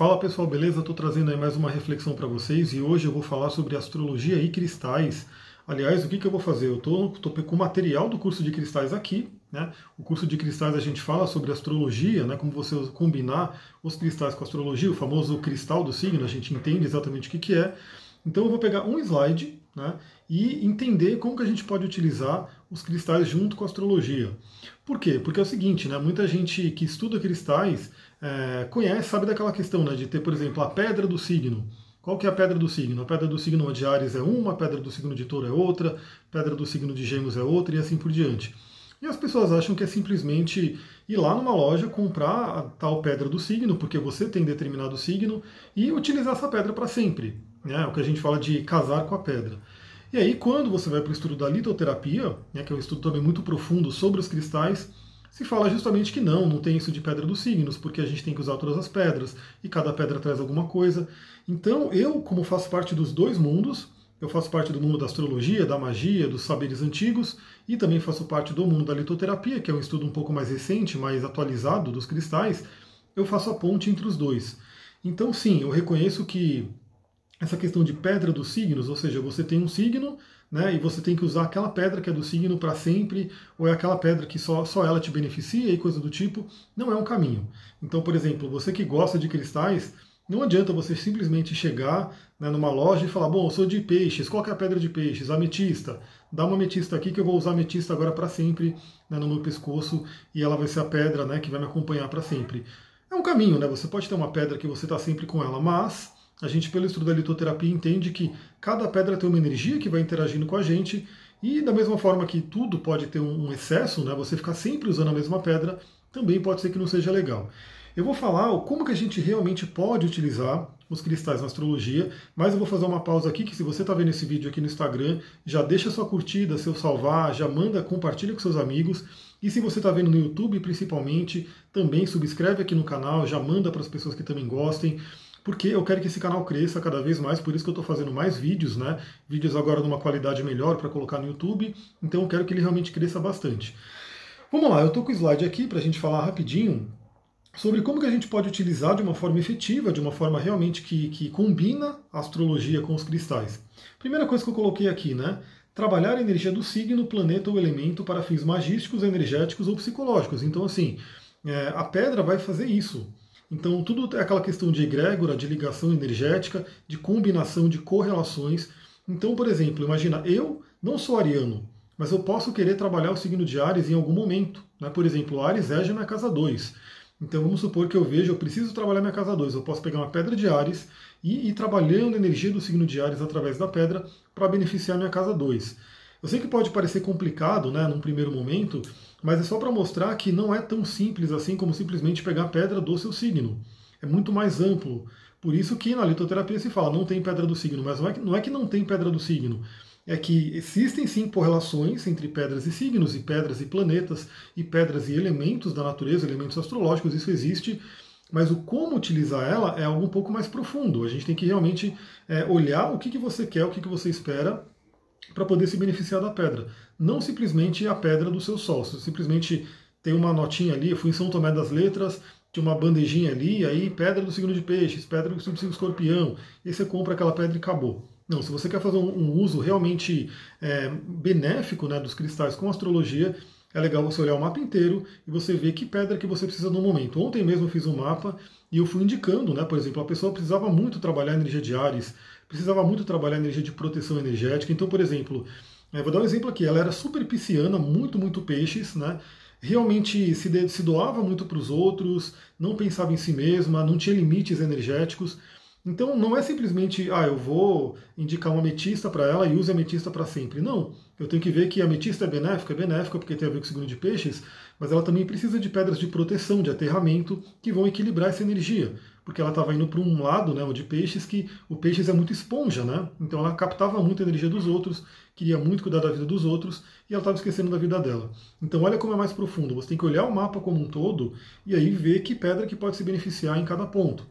Fala pessoal, beleza? Estou trazendo aí mais uma reflexão para vocês e hoje eu vou falar sobre astrologia e cristais. Aliás, o que, que eu vou fazer? Eu estou com o material do curso de cristais aqui. Né? O curso de cristais a gente fala sobre astrologia, né? como você combinar os cristais com a astrologia, o famoso cristal do signo, a gente entende exatamente o que, que é. Então eu vou pegar um slide né, e entender como que a gente pode utilizar os cristais junto com a astrologia. Por quê? Porque é o seguinte, né, muita gente que estuda cristais é, conhece, sabe daquela questão né, de ter, por exemplo, a pedra do signo. Qual que é a pedra do signo? A pedra do signo de Ares é uma, a pedra do signo de Touro é outra, a pedra do signo de Gêmeos é outra e assim por diante. E as pessoas acham que é simplesmente ir lá numa loja, comprar a tal pedra do signo, porque você tem determinado signo, e utilizar essa pedra para sempre. Né? É o que a gente fala de casar com a pedra. E aí, quando você vai para o estudo da litoterapia, né, que é um estudo também muito profundo sobre os cristais, se fala justamente que não, não tem isso de pedra dos signos, porque a gente tem que usar todas as pedras, e cada pedra traz alguma coisa. Então, eu, como faço parte dos dois mundos, eu faço parte do mundo da astrologia, da magia, dos saberes antigos, e também faço parte do mundo da litoterapia, que é um estudo um pouco mais recente, mais atualizado dos cristais, eu faço a ponte entre os dois. Então, sim, eu reconheço que essa questão de pedra dos signos, ou seja, você tem um signo né, e você tem que usar aquela pedra que é do signo para sempre, ou é aquela pedra que só, só ela te beneficia e coisa do tipo, não é um caminho. Então, por exemplo, você que gosta de cristais, não adianta você simplesmente chegar né, numa loja e falar, bom, eu sou de peixes, qual é a pedra de peixes? Ametista. Dá uma ametista aqui que eu vou usar ametista agora para sempre né, no meu pescoço e ela vai ser a pedra né, que vai me acompanhar para sempre. É um caminho, né? Você pode ter uma pedra que você está sempre com ela, mas a gente, pelo estudo da litoterapia, entende que cada pedra tem uma energia que vai interagindo com a gente, e da mesma forma que tudo pode ter um excesso, né, você ficar sempre usando a mesma pedra, também pode ser que não seja legal. Eu vou falar como que a gente realmente pode utilizar os cristais na astrologia, mas eu vou fazer uma pausa aqui, que se você está vendo esse vídeo aqui no Instagram, já deixa sua curtida, seu salvar, já manda, compartilha com seus amigos, e se você está vendo no YouTube principalmente, também subscreve aqui no canal, já manda para as pessoas que também gostem, porque eu quero que esse canal cresça cada vez mais, por isso que eu estou fazendo mais vídeos, né? Vídeos agora numa qualidade melhor para colocar no YouTube, então eu quero que ele realmente cresça bastante. Vamos lá, eu estou com o slide aqui para a gente falar rapidinho sobre como que a gente pode utilizar de uma forma efetiva, de uma forma realmente que, que combina a astrologia com os cristais. Primeira coisa que eu coloquei aqui, né? Trabalhar a energia do signo, planeta ou elemento para fins magísticos, energéticos ou psicológicos. Então, assim, é, a pedra vai fazer isso. Então, tudo é aquela questão de egrégora, de ligação energética, de combinação de correlações. Então, por exemplo, imagina, eu não sou ariano, mas eu posso querer trabalhar o signo de Ares em algum momento. Né? Por exemplo, Ares rege na casa 2. Então, vamos supor que eu vejo, eu preciso trabalhar minha casa 2. Eu posso pegar uma pedra de Ares e ir trabalhando a energia do signo de Ares através da pedra para beneficiar minha casa 2. Eu sei que pode parecer complicado, né, num primeiro momento, mas é só para mostrar que não é tão simples assim como simplesmente pegar a pedra do seu signo. É muito mais amplo. Por isso que na litoterapia se fala, não tem pedra do signo, mas não é que não, é que não tem pedra do signo. É que existem sim correlações entre pedras e signos, e pedras e planetas, e pedras e elementos da natureza, elementos astrológicos, isso existe, mas o como utilizar ela é algo um pouco mais profundo. A gente tem que realmente é, olhar o que, que você quer, o que, que você espera para poder se beneficiar da pedra. Não simplesmente a pedra do seu sol, simplesmente tem uma notinha ali, eu fui em São Tomé das Letras, tinha uma bandejinha ali, aí pedra do signo de peixes, pedra do signo de escorpião, e você compra aquela pedra e acabou. Não, se você quer fazer um, um uso realmente é, benéfico né, dos cristais com astrologia, é legal você olhar o mapa inteiro e você ver que pedra que você precisa no momento. Ontem mesmo eu fiz um mapa e eu fui indicando, né, por exemplo, a pessoa precisava muito trabalhar a energia de Ares, precisava muito trabalhar energia de proteção energética. Então, por exemplo, é, vou dar um exemplo aqui, ela era super pisciana, muito, muito peixes, né? Realmente se, se doava muito para os outros, não pensava em si mesma, não tinha limites energéticos. Então não é simplesmente, ah, eu vou indicar uma ametista para ela e use a ametista para sempre. Não, eu tenho que ver que a ametista é benéfica, é benéfica porque tem a ver com o signo de peixes, mas ela também precisa de pedras de proteção, de aterramento, que vão equilibrar essa energia. Porque ela estava indo para um lado, né, o de peixes, que o peixes é muito esponja, né? Então ela captava muito a energia dos outros, queria muito cuidar da vida dos outros, e ela estava esquecendo da vida dela. Então olha como é mais profundo, você tem que olhar o mapa como um todo e aí ver que pedra que pode se beneficiar em cada ponto.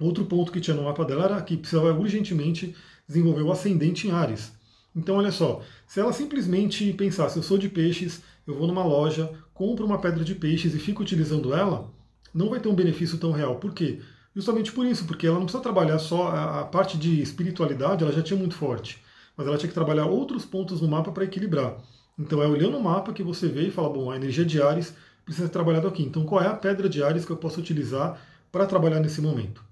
Outro ponto que tinha no mapa dela era que precisava urgentemente desenvolver o ascendente em Ares. Então, olha só, se ela simplesmente pensasse, eu sou de peixes, eu vou numa loja, compro uma pedra de peixes e fico utilizando ela, não vai ter um benefício tão real. Por quê? Justamente por isso, porque ela não precisa trabalhar só a, parte de espiritualidade, ela já tinha muito forte, mas ela tinha que trabalhar outros pontos no mapa para equilibrar. Então é olhando o mapa que você vê e fala, bom, a energia de Ares precisa ser trabalhada aqui. Então qual é a pedra de Ares que eu posso utilizar para trabalhar nesse momento?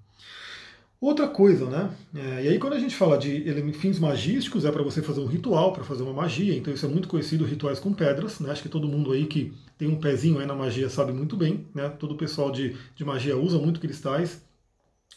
Outra coisa, né? É, e aí quando a gente fala de fins magísticos, é para você fazer um ritual, para fazer uma magia, então isso é muito conhecido, rituais com pedras, né? Acho que todo mundo aí que tem um pezinho aí na magia sabe muito bem, né? Todo o pessoal de, de magia usa muito cristais,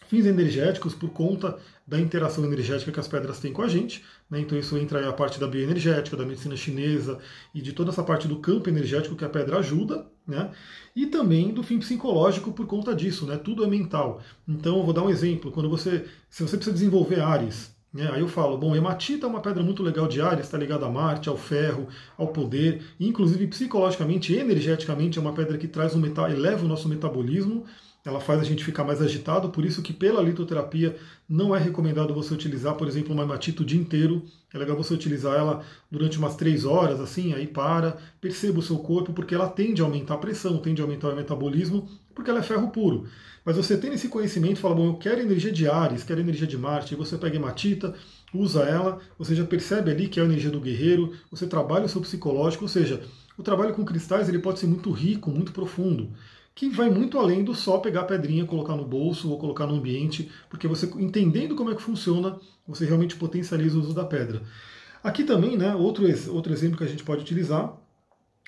fins energéticos por conta da interação energética que as pedras têm com a gente. Né? Então isso entra aí a parte da bioenergética, da medicina chinesa e de toda essa parte do campo energético que a pedra ajuda. Né? E também do fim psicológico por conta disso, né? tudo é mental. Então eu vou dar um exemplo, quando você, se você precisa desenvolver Ares, né? aí eu falo, bom, hematita é uma pedra muito legal de Ares, está ligada a Marte, ao ferro, ao poder, e inclusive psicologicamente, energeticamente é uma pedra que traz um metal, eleva o nosso metabolismo, ela faz a gente ficar mais agitado, por isso que pela litoterapia não é recomendado você utilizar, por exemplo, uma hematita o dia inteiro. É legal você utilizar ela durante umas três horas, assim, aí para, perceba o seu corpo, porque ela tende a aumentar a pressão, tende a aumentar o metabolismo, porque ela é ferro puro. Mas você tem esse conhecimento, fala, bom, eu quero energia de Ares, quero energia de Marte, e você pega hematita, usa ela, você já percebe ali que é a energia do guerreiro, você trabalha o seu psicológico, ou seja, o trabalho com cristais ele pode ser muito rico, muito profundo que vai muito além do só pegar a pedrinha, colocar no bolso ou colocar no ambiente, porque você entendendo como é que funciona, você realmente potencializa o uso da pedra. Aqui também, né, outro, outro exemplo que a gente pode utilizar,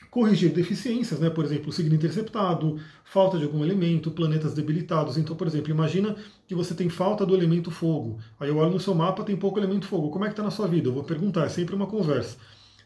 corrigir deficiências, né, por exemplo, signo interceptado, falta de algum elemento, planetas debilitados. Então, por exemplo, imagina que você tem falta do elemento fogo. Aí eu olho no seu mapa, tem pouco elemento fogo. Como é que está na sua vida? Eu vou perguntar, é sempre uma conversa.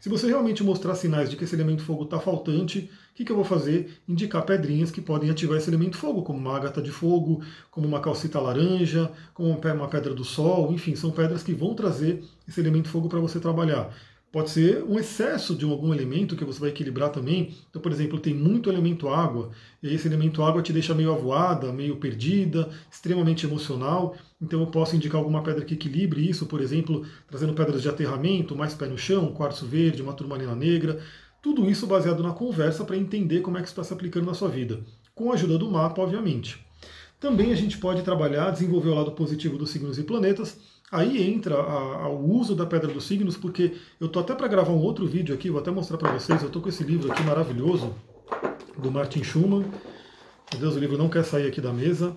Se você realmente mostrar sinais de que esse elemento fogo está faltante, o que, que, eu vou fazer? Indicar pedrinhas que podem ativar esse elemento fogo, como uma ágata de fogo, como uma calcita laranja, como uma pedra do sol, enfim, são pedras que vão trazer esse elemento fogo para você trabalhar. Pode ser um excesso de algum elemento que você vai equilibrar também. Então, por exemplo, tem muito elemento água, e esse elemento água te deixa meio avoada, meio perdida, extremamente emocional. Então, eu posso indicar alguma pedra que equilibre isso, por exemplo, trazendo pedras de aterramento, mais pé no chão, quartzo verde, uma turmalina negra. Tudo isso baseado na conversa para entender como é que isso está se aplicando na sua vida. Com a ajuda do mapa, obviamente. Também a gente pode trabalhar, desenvolver o lado positivo dos signos e planetas Aí entra a, a, o uso da Pedra dos Signos, porque eu tô até para gravar um outro vídeo aqui, vou até mostrar para vocês. Eu tô com esse livro aqui maravilhoso do Martin Schumann. Meu Deus, o livro não quer sair aqui da mesa.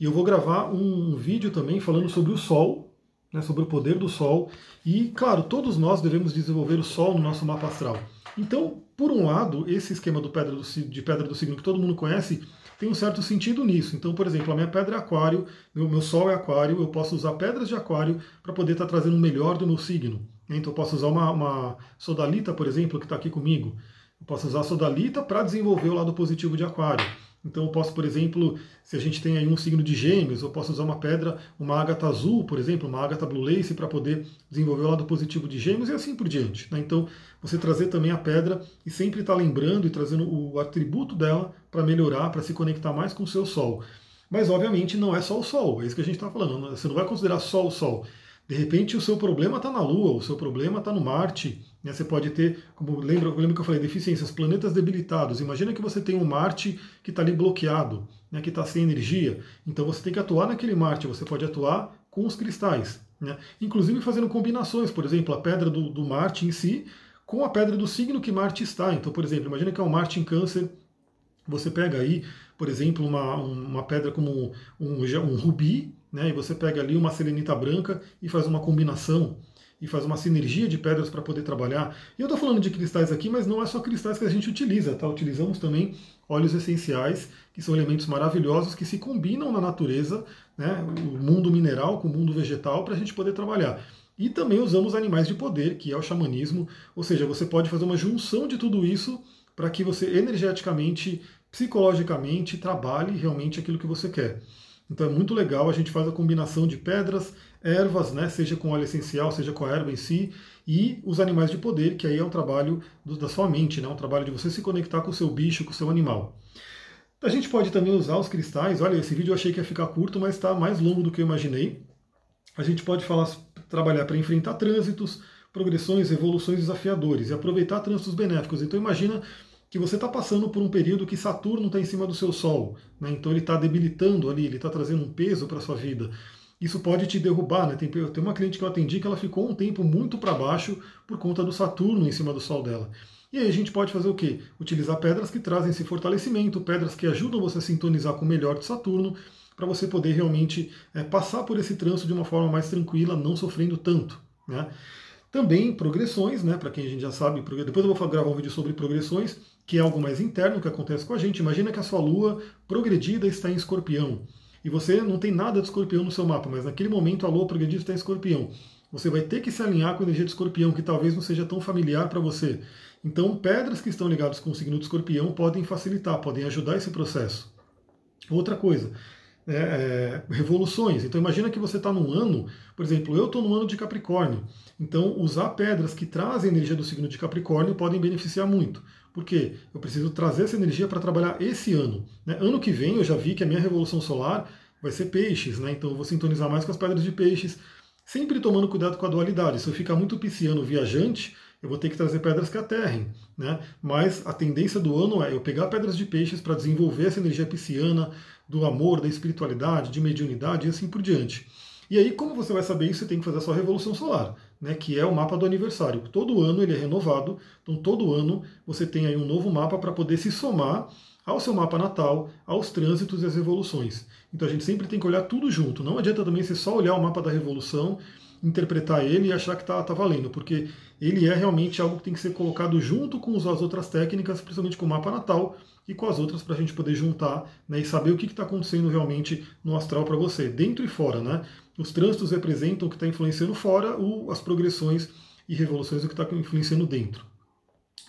E eu vou gravar um, um vídeo também falando sobre o Sol, né, sobre o poder do Sol. E, claro, todos nós devemos desenvolver o Sol no nosso mapa astral. Então, por um lado, esse esquema do pedra do, de pedra do signo que todo mundo conhece tem um certo sentido nisso. Então, por exemplo, a minha pedra é aquário, meu, meu sol é aquário, eu posso usar pedras de aquário para poder estar tá trazendo o melhor do meu signo. Então, eu posso usar uma, uma sodalita, por exemplo, que está aqui comigo. Eu posso usar a sodalita para desenvolver o lado positivo de aquário. Então eu posso, por exemplo, se a gente tem aí um signo de gêmeos, eu posso usar uma pedra, uma ágata azul, por exemplo, uma ágata blue lace, para poder desenvolver o lado positivo de gêmeos e assim por diante. Né? Então você trazer também a pedra e sempre estar tá lembrando e trazendo o atributo dela para melhorar, para se conectar mais com o seu sol. Mas obviamente não é só o sol, é isso que a gente está falando. Você não vai considerar só o sol. De repente o seu problema está na Lua, o seu problema está no Marte. Né? Você pode ter, como lembra, lembra que eu falei, deficiências, planetas debilitados. Imagina que você tem um Marte que está ali bloqueado, né? que está sem energia. Então você tem que atuar naquele Marte, você pode atuar com os cristais. Né? Inclusive fazendo combinações, por exemplo, a pedra do, do Marte em si com a pedra do signo que Marte está. Então, por exemplo, imagina que é um Marte em câncer, você pega aí, por exemplo, uma, uma pedra como um, um rubi, né? E você pega ali uma selenita branca e faz uma combinação e faz uma sinergia de pedras para poder trabalhar. E eu estou falando de cristais aqui, mas não é só cristais que a gente utiliza, tá? Utilizamos também óleos essenciais, que são elementos maravilhosos que se combinam na natureza, né? O mundo mineral com o mundo vegetal para a gente poder trabalhar. E também usamos animais de poder, que é o xamanismo, ou seja, você pode fazer uma junção de tudo isso para que você energeticamente, psicologicamente trabalhe realmente aquilo que você quer. Então é muito legal, a gente faz a combinação de pedras, ervas, né, seja com óleo essencial, seja com a erva em si, e os animais de poder, que aí é um trabalho do, da sua mente, né, um trabalho de você se conectar com o seu bicho, com o seu animal. A gente pode também usar os cristais, olha, esse vídeo eu achei que ia ficar curto, mas está mais longo do que eu imaginei. A gente pode falar, trabalhar para enfrentar trânsitos, progressões, evoluções desafiadores e aproveitar trânsitos benéficos. Então imagina que você está passando por um período que Saturno está em cima do seu Sol, né? então ele está debilitando ali, ele está trazendo um peso para a sua vida. Isso pode te derrubar, né? Tem, tem uma cliente que eu atendi que ela ficou um tempo muito para baixo por conta do Saturno em cima do Sol dela. E aí a gente pode fazer o quê? Utilizar pedras que trazem esse fortalecimento, pedras que ajudam você a sintonizar com o melhor de Saturno, para você poder realmente é, passar por esse trânsito de uma forma mais tranquila, não sofrendo tanto. Né? Também progressões, né? Para quem a gente já sabe, depois eu vou gravar um vídeo sobre progressões, que é algo mais interno que acontece com a gente. Imagina que a sua lua progredida está em escorpião. E você não tem nada de escorpião no seu mapa, mas naquele momento a lua progredida está em escorpião. Você vai ter que se alinhar com a energia de escorpião, que talvez não seja tão familiar para você. Então, pedras que estão ligadas com o signo de escorpião podem facilitar, podem ajudar esse processo. Outra coisa, é, é, revoluções. Então imagina que você está num ano, por exemplo, eu estou no ano de Capricórnio. Então usar pedras que trazem energia do signo de Capricórnio podem beneficiar muito. Porque eu preciso trazer essa energia para trabalhar esse ano. Né? Ano que vem eu já vi que a minha revolução solar vai ser peixes, né? então eu vou sintonizar mais com as pedras de peixes, sempre tomando cuidado com a dualidade. Se eu ficar muito pisciano viajante, eu vou ter que trazer pedras que aterrem. Né? Mas a tendência do ano é eu pegar pedras de peixes para desenvolver essa energia pisciana, do amor, da espiritualidade, de mediunidade e assim por diante. E aí, como você vai saber isso? Você tem que fazer a sua revolução solar, né, que é o mapa do aniversário. Todo ano ele é renovado, então todo ano você tem aí um novo mapa para poder se somar ao seu mapa natal, aos trânsitos e às revoluções. Então a gente sempre tem que olhar tudo junto. Não adianta também você só olhar o mapa da revolução, interpretar ele e achar que está tá valendo, porque ele é realmente algo que tem que ser colocado junto com as outras técnicas, principalmente com o mapa natal, e com as outras para a gente poder juntar né, e saber o que está acontecendo realmente no astral para você, dentro e fora. Né? Os trânsitos representam o que está influenciando fora, o, as progressões e revoluções o que está influenciando dentro.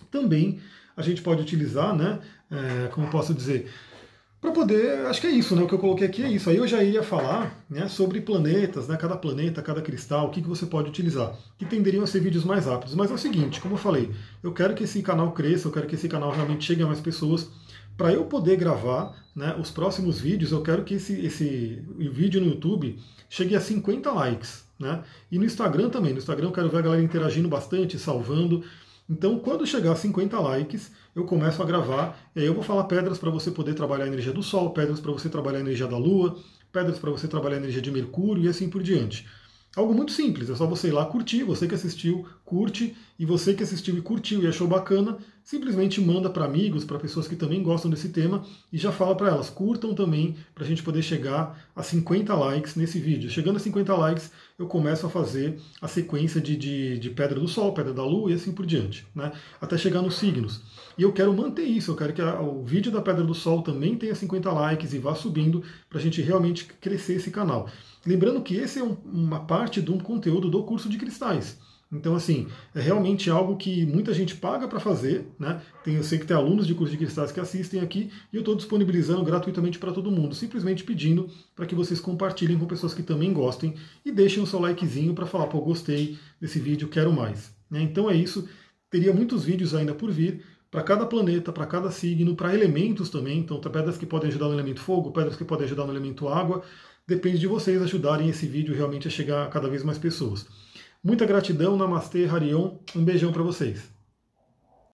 Também a gente pode utilizar, né, é, como posso dizer, para poder, acho que é isso, né? O que eu coloquei aqui é isso. Aí eu já ia falar né, sobre planetas, né? Cada planeta, cada cristal, o que, que você pode utilizar. Que tenderiam a ser vídeos mais rápidos. Mas é o seguinte, como eu falei, eu quero que esse canal cresça, eu quero que esse canal realmente chegue a mais pessoas. Para eu poder gravar né, os próximos vídeos, eu quero que esse, esse vídeo no YouTube chegue a 50 likes. Né? E no Instagram também. No Instagram eu quero ver a galera interagindo bastante, salvando. Então, quando chegar a 50 likes, eu começo a gravar. E aí eu vou falar pedras para você poder trabalhar a energia do Sol, pedras para você trabalhar a energia da Lua, pedras para você trabalhar a energia de Mercúrio e assim por diante. Algo muito simples, é só você ir lá curtir, você que assistiu, curte, e você que assistiu e curtiu e achou bacana, simplesmente manda para amigos, para pessoas que também gostam desse tema, e já fala para elas, curtam também, para a gente poder chegar a 50 likes nesse vídeo. Chegando a 50 likes, eu começo a fazer a sequência de, de, de Pedra do Sol, Pedra da Lua e assim por diante, né? até chegar nos signos. E eu quero manter isso, eu quero que a, o vídeo da Pedra do Sol também tenha 50 likes e vá subindo, para a gente realmente crescer esse canal. Lembrando que esse é um, uma parte de um conteúdo do curso de cristais. Então, assim, é realmente algo que muita gente paga para fazer, né? Tem, eu sei que tem alunos de curso de cristais que assistem aqui e eu estou disponibilizando gratuitamente para todo mundo, simplesmente pedindo para que vocês compartilhem com pessoas que também gostem e deixem o seu likezinho para falar, pô, gostei desse vídeo, quero mais. Né? Então é isso. Teria muitos vídeos ainda por vir para cada planeta, para cada signo, para elementos também. Então, pedras que podem ajudar no elemento fogo, pedras que podem ajudar no elemento água. Depende de vocês ajudarem esse vídeo realmente a chegar a cada vez mais pessoas. Muita gratidão, Namastê, Harion. Um beijão para vocês.